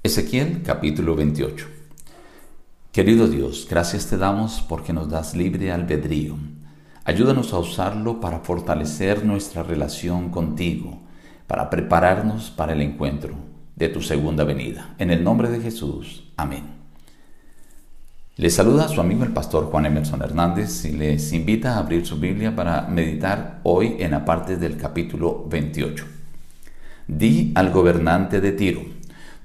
Ezequiel capítulo 28 Querido Dios, gracias te damos porque nos das libre albedrío. Ayúdanos a usarlo para fortalecer nuestra relación contigo, para prepararnos para el encuentro de tu segunda venida. En el nombre de Jesús. Amén. Les saluda a su amigo el pastor Juan Emerson Hernández y les invita a abrir su Biblia para meditar hoy en la parte del capítulo 28. Di al gobernante de Tiro,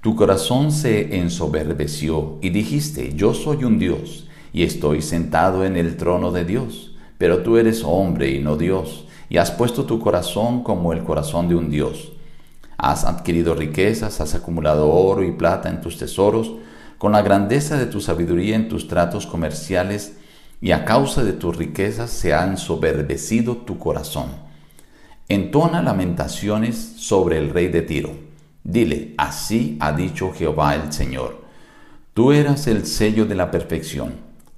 tu corazón se ensoberbeció y dijiste, yo soy un Dios y estoy sentado en el trono de Dios, pero tú eres hombre y no Dios, y has puesto tu corazón como el corazón de un Dios. Has adquirido riquezas, has acumulado oro y plata en tus tesoros, con la grandeza de tu sabiduría en tus tratos comerciales, y a causa de tus riquezas se ha ensoberbecido tu corazón. Entona lamentaciones sobre el rey de Tiro Dile, así ha dicho Jehová el Señor. Tú eras el sello de la perfección,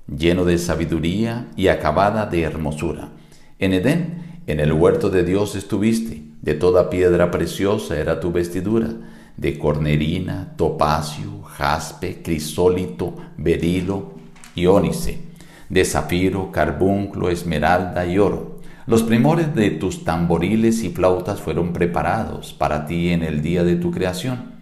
lleno de sabiduría y acabada de hermosura. En Edén, en el huerto de Dios estuviste, de toda piedra preciosa era tu vestidura, de cornerina, topacio, jaspe, crisólito, berilo y ónice, de zafiro, carbunclo, esmeralda y oro los primores de tus tamboriles y flautas fueron preparados para ti en el día de tu creación.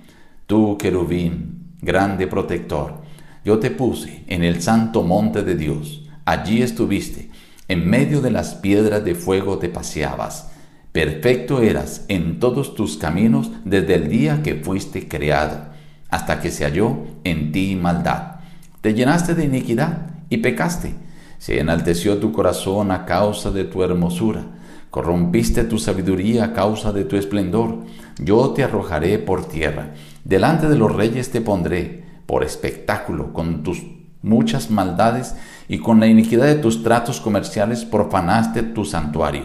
Tú, querubín, grande protector, yo te puse en el santo monte de Dios. Allí estuviste, en medio de las piedras de fuego te paseabas. Perfecto eras en todos tus caminos desde el día que fuiste creado, hasta que se halló en ti maldad. Te llenaste de iniquidad y pecaste se enalteció tu corazón a causa de tu hermosura. Corrompiste tu sabiduría a causa de tu esplendor. Yo te arrojaré por tierra. Delante de los reyes te pondré por espectáculo con tus muchas maldades y con la iniquidad de tus tratos comerciales profanaste tu santuario.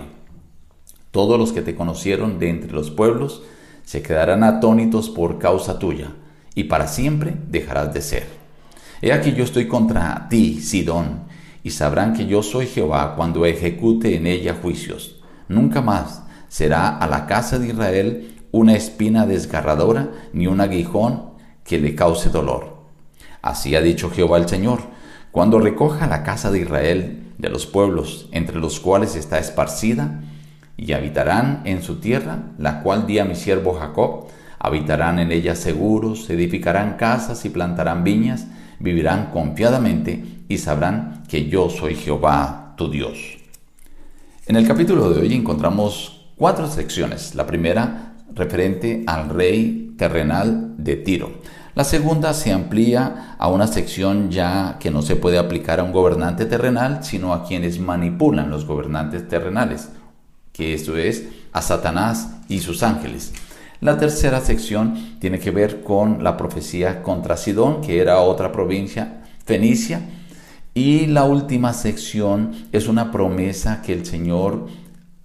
Todos los que te conocieron de entre los pueblos se quedarán atónitos por causa tuya, y para siempre dejarás de ser. He aquí yo estoy contra ti, Sidón, y sabrán que yo soy Jehová cuando ejecute en ella juicios. Nunca más será a la casa de Israel una espina desgarradora ni un aguijón que le cause dolor. Así ha dicho Jehová el Señor, cuando recoja la casa de Israel de los pueblos entre los cuales está esparcida, y habitarán en su tierra, la cual di a mi siervo Jacob, habitarán en ella seguros, edificarán casas y plantarán viñas, vivirán confiadamente y sabrán que yo soy Jehová tu Dios. En el capítulo de hoy encontramos cuatro secciones. La primera referente al rey terrenal de Tiro. La segunda se amplía a una sección ya que no se puede aplicar a un gobernante terrenal, sino a quienes manipulan los gobernantes terrenales, que esto es a Satanás y sus ángeles. La tercera sección tiene que ver con la profecía contra Sidón, que era otra provincia fenicia. Y la última sección es una promesa que el Señor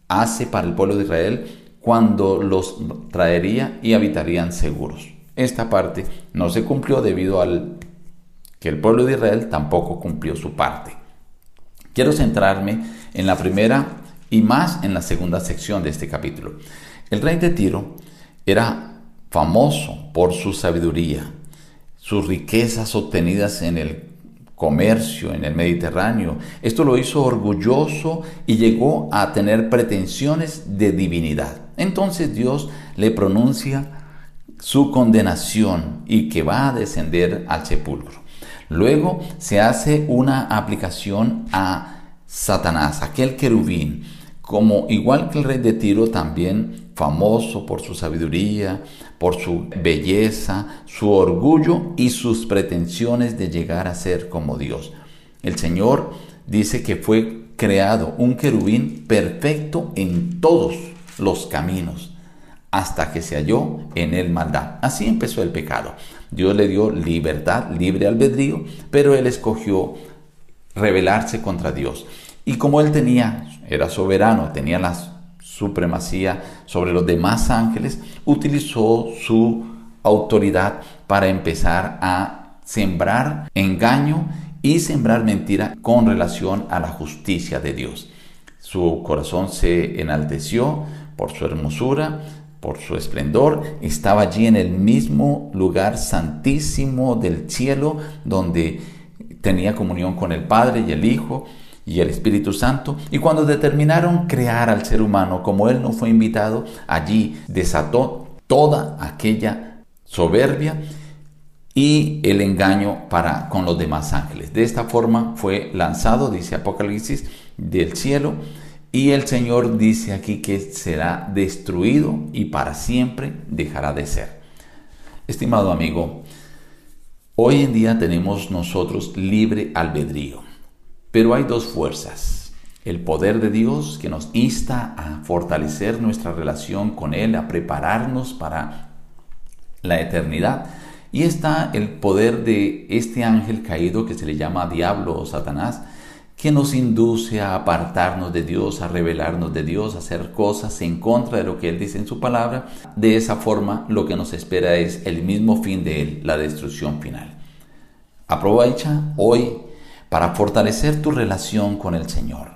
hace para el pueblo de Israel cuando los traería y habitarían seguros. Esta parte no se cumplió debido al que el pueblo de Israel tampoco cumplió su parte. Quiero centrarme en la primera y más en la segunda sección de este capítulo. El rey de Tiro era famoso por su sabiduría, sus riquezas obtenidas en el comercio en el Mediterráneo. Esto lo hizo orgulloso y llegó a tener pretensiones de divinidad. Entonces Dios le pronuncia su condenación y que va a descender al sepulcro. Luego se hace una aplicación a Satanás, aquel querubín, como igual que el rey de Tiro también famoso por su sabiduría, por su belleza, su orgullo y sus pretensiones de llegar a ser como Dios. El Señor dice que fue creado un querubín perfecto en todos los caminos hasta que se halló en él maldad. Así empezó el pecado. Dios le dio libertad, libre albedrío, pero él escogió rebelarse contra Dios. Y como él tenía, era soberano, tenía las supremacía sobre los demás ángeles, utilizó su autoridad para empezar a sembrar engaño y sembrar mentira con relación a la justicia de Dios. Su corazón se enalteció por su hermosura, por su esplendor, estaba allí en el mismo lugar santísimo del cielo donde tenía comunión con el Padre y el Hijo y el Espíritu Santo. Y cuando determinaron crear al ser humano como él no fue invitado, allí desató toda aquella soberbia y el engaño para con los demás ángeles. De esta forma fue lanzado, dice Apocalipsis, del cielo y el Señor dice aquí que será destruido y para siempre dejará de ser. Estimado amigo, hoy en día tenemos nosotros libre albedrío, pero hay dos fuerzas. El poder de Dios que nos insta a fortalecer nuestra relación con Él, a prepararnos para la eternidad. Y está el poder de este ángel caído que se le llama diablo o Satanás, que nos induce a apartarnos de Dios, a revelarnos de Dios, a hacer cosas en contra de lo que Él dice en su palabra. De esa forma lo que nos espera es el mismo fin de Él, la destrucción final. Aprovecha hoy para fortalecer tu relación con el Señor,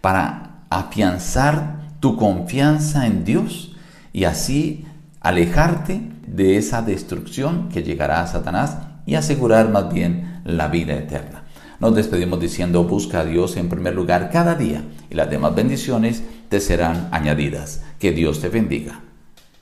para afianzar tu confianza en Dios y así alejarte de esa destrucción que llegará a Satanás y asegurar más bien la vida eterna. Nos despedimos diciendo, busca a Dios en primer lugar cada día y las demás bendiciones te serán añadidas. Que Dios te bendiga.